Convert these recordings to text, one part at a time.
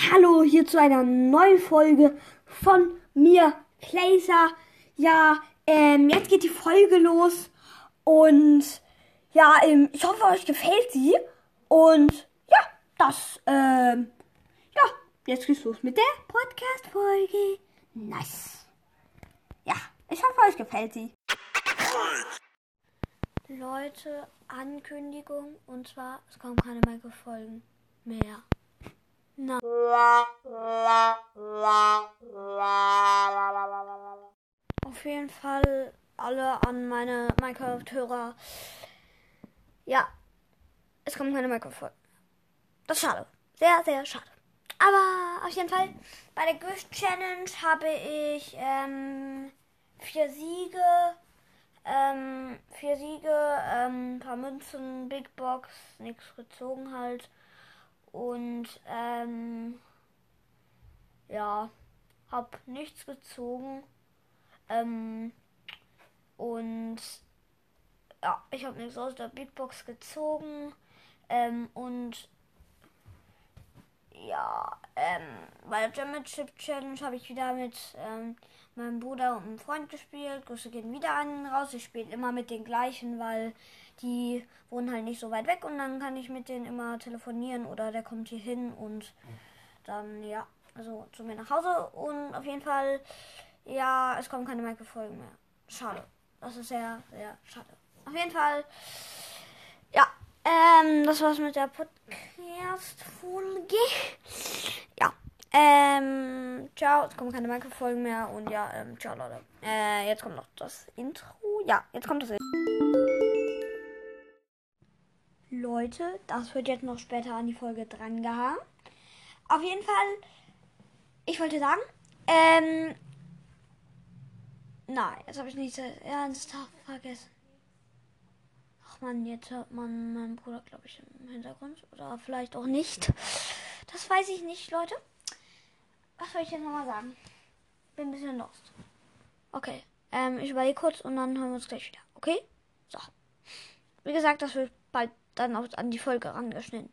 Hallo hier zu einer neuen Folge von mir, Placer. Ja, ähm, jetzt geht die Folge los und ja, ähm, ich hoffe, euch gefällt sie. Und ja, das, ähm, ja, jetzt geht's los mit der Podcast-Folge. Nice. Ja, ich hoffe, euch gefällt sie. Leute, Ankündigung und zwar, es kommen keine Mikrofon mehr. Auf jeden Fall alle an meine Minecraft-Hörer. Ja, es kommen keine Mikrofon. Das ist schade. Sehr, sehr schade. Aber auf jeden Fall, bei der Gift Challenge habe ich ähm, vier Siege, ähm, vier Siege, ähm, ein paar Münzen, Big Box, nichts gezogen halt. Und ähm, ja, hab nichts gezogen. Ähm, und ja, ich habe nichts aus der Big Box gezogen. Ähm, und ja, ähm, bei der Championship Challenge habe ich wieder mit ähm, meinem Bruder und einem Freund gespielt. Grüße gehen wieder an ihn raus. Ich spiele immer mit den gleichen, weil die wohnen halt nicht so weit weg und dann kann ich mit denen immer telefonieren oder der kommt hier hin und dann, ja, also zu mir nach Hause und auf jeden Fall, ja, es kommen keine Microfolgen mehr. Schade. Das ist sehr, sehr schade. Auf jeden Fall, ja, ähm, das war's mit der Podcast-Folge. Ja, ähm, ciao, es kommen keine Microfolgen mehr und ja, ähm, ciao Leute. Äh, jetzt kommt noch das Intro. Ja, jetzt kommt das Intro. Leute, das wird jetzt noch später an die Folge dran gehangen. Auf jeden Fall, ich wollte sagen, ähm, nein, jetzt habe ich nicht ernsthaft vergessen. Ach man, jetzt hört man meinen Bruder, glaube ich, im Hintergrund. Oder vielleicht auch nicht. Das weiß ich nicht, Leute. Was soll ich jetzt nochmal sagen? Bin ein bisschen lost. Okay, ähm, ich überlege kurz und dann hören wir uns gleich wieder. Okay? So. Wie gesagt, das wird bald dann auch an die Folge rangeschnitten.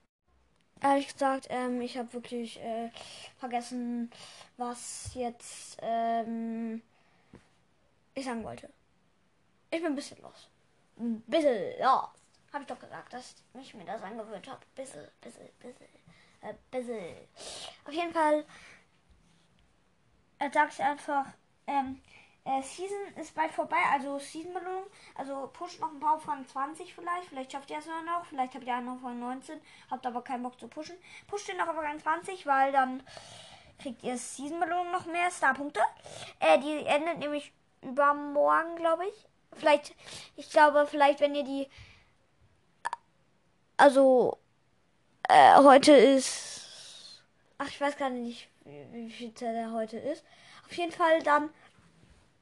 Ehrlich gesagt, ähm, ich habe wirklich äh, vergessen, was jetzt ähm, ich sagen wollte. Ich bin ein bisschen los. Ein bisschen los. Habe ich doch gesagt, dass ich mir das angewöhnt habe. Bisschen, bisschen, bisschen, äh, bisschen. Auf jeden Fall äh, sag ich einfach, ähm, äh, Season ist bald vorbei, also Season-Belohnung. Also pusht noch ein paar von 20 vielleicht. Vielleicht schafft ihr es nur noch. Vielleicht habt ihr einen noch von 19. Habt aber keinen Bock zu pushen. Pusht den noch aber an 20, weil dann kriegt ihr Season-Belohnung noch mehr Starpunkte. Äh, die endet nämlich übermorgen, glaube ich. Vielleicht, ich glaube, vielleicht, wenn ihr die. Also, äh, heute ist. Ach, ich weiß gar nicht, wie, wie viel der heute ist. Auf jeden Fall dann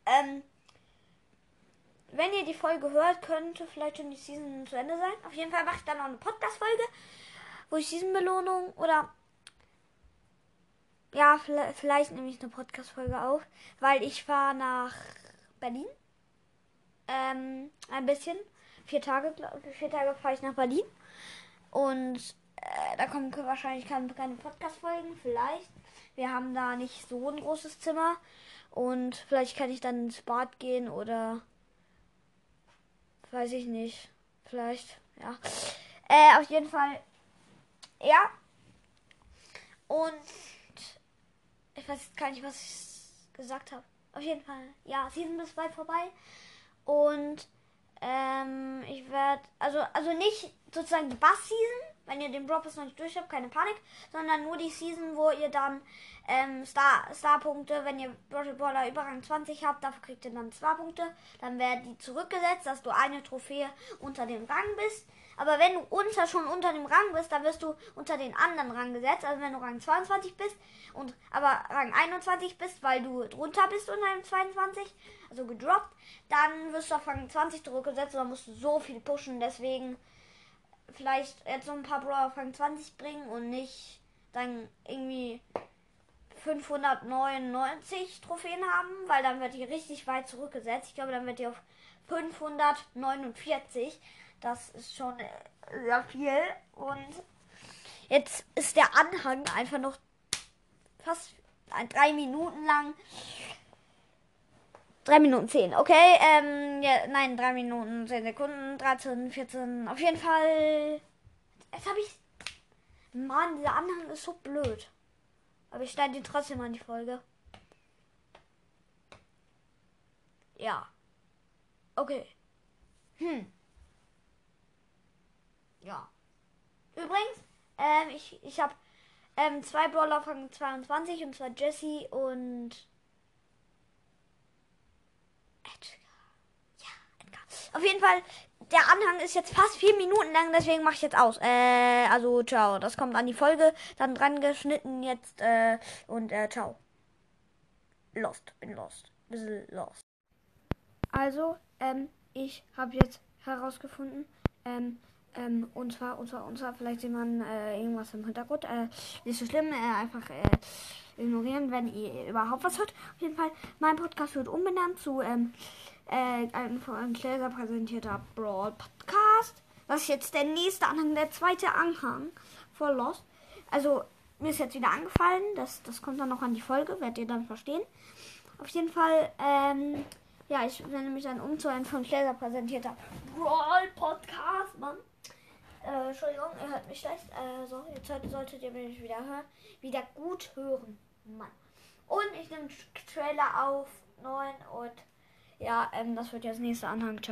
ähm, wenn ihr die Folge hört, könnte vielleicht schon die Season zu Ende sein. Auf jeden Fall mache ich dann noch eine Podcast-Folge, wo ich Season-Belohnung oder ja, vielleicht, vielleicht nehme ich eine Podcast-Folge auf, weil ich fahre nach Berlin. Ähm, ein bisschen. Vier Tage, vier Tage fahre ich nach Berlin. Und äh, da kommen wahrscheinlich keine, keine Podcast-Folgen. Vielleicht. Wir haben da nicht so ein großes Zimmer. Und vielleicht kann ich dann ins Bad gehen oder weiß ich nicht. Vielleicht, ja. Äh, auf jeden Fall, ja. Und ich weiß gar nicht, was ich gesagt habe. Auf jeden Fall, ja, Season ist bald vorbei. Und ähm, ich werde, also, also nicht sozusagen die Bass-Season, wenn ihr den Drop noch nicht durch habt, keine Panik, sondern nur die Season, wo ihr dann ähm, Star, Star-Punkte, wenn ihr Battle Baller über Rang 20 habt, dafür kriegt ihr dann zwei Punkte. Dann werden die zurückgesetzt, dass du eine Trophäe unter dem Rang bist. Aber wenn du unter, schon unter dem Rang bist, dann wirst du unter den anderen Rang gesetzt. Also wenn du Rang 22 bist und aber Rang 21 bist, weil du drunter bist unter dem 22, also gedroppt, dann wirst du auf Rang 20 zurückgesetzt und dann musst du so viel pushen. Deswegen vielleicht jetzt so ein paar Brawler auf Rang 20 bringen und nicht dann irgendwie 599 Trophäen haben, weil dann wird die richtig weit zurückgesetzt. Ich glaube, dann wird die auf 549. Das ist schon sehr viel. Und jetzt ist der Anhang einfach noch fast drei Minuten lang. Drei Minuten zehn, okay. Ähm, ja, nein, drei Minuten zehn Sekunden, 13, 14. Auf jeden Fall. Jetzt habe ich. Mann, dieser Anhang ist so blöd. Aber ich schneide ihn trotzdem an die Folge. Ja. Okay. Hm. Ja. Übrigens, ähm, ich, ich habe ähm, zwei Brawler von 22 und zwar Jesse und Auf jeden Fall, der Anhang ist jetzt fast vier Minuten lang, deswegen mache ich jetzt aus. Äh, also ciao. Das kommt an die Folge, dann dran geschnitten jetzt äh, und äh, ciao. Lost, bin lost. Bisschen lost. Also, ähm, ich habe jetzt herausgefunden, ähm, ähm, und zwar, und zwar, und zwar, vielleicht sieht man äh, irgendwas im Hintergrund. Äh, nicht so schlimm, äh, einfach äh, ignorieren, wenn ihr überhaupt was hört. Auf jeden Fall, mein Podcast wird umbenannt zu ähm, äh, ein von Gläser präsentierter Brawl Podcast. Das ist jetzt der nächste Anhang, der zweite Anhang vor Lost. Also, mir ist jetzt wieder angefallen, das, das kommt dann noch an die Folge, werdet ihr dann verstehen. Auf jeden Fall, ähm, ja, ich werde mich dann um zu einem von Gläser präsentierter Brawl Podcast, Mann. Äh, Entschuldigung, ihr hört mich schlecht. Äh, so, jetzt solltet ihr mich wieder hören. Wieder gut hören. Mann. Und ich nehme Trailer auf 9 und ja, ähm, das wird jetzt nächste Anhang. Ciao.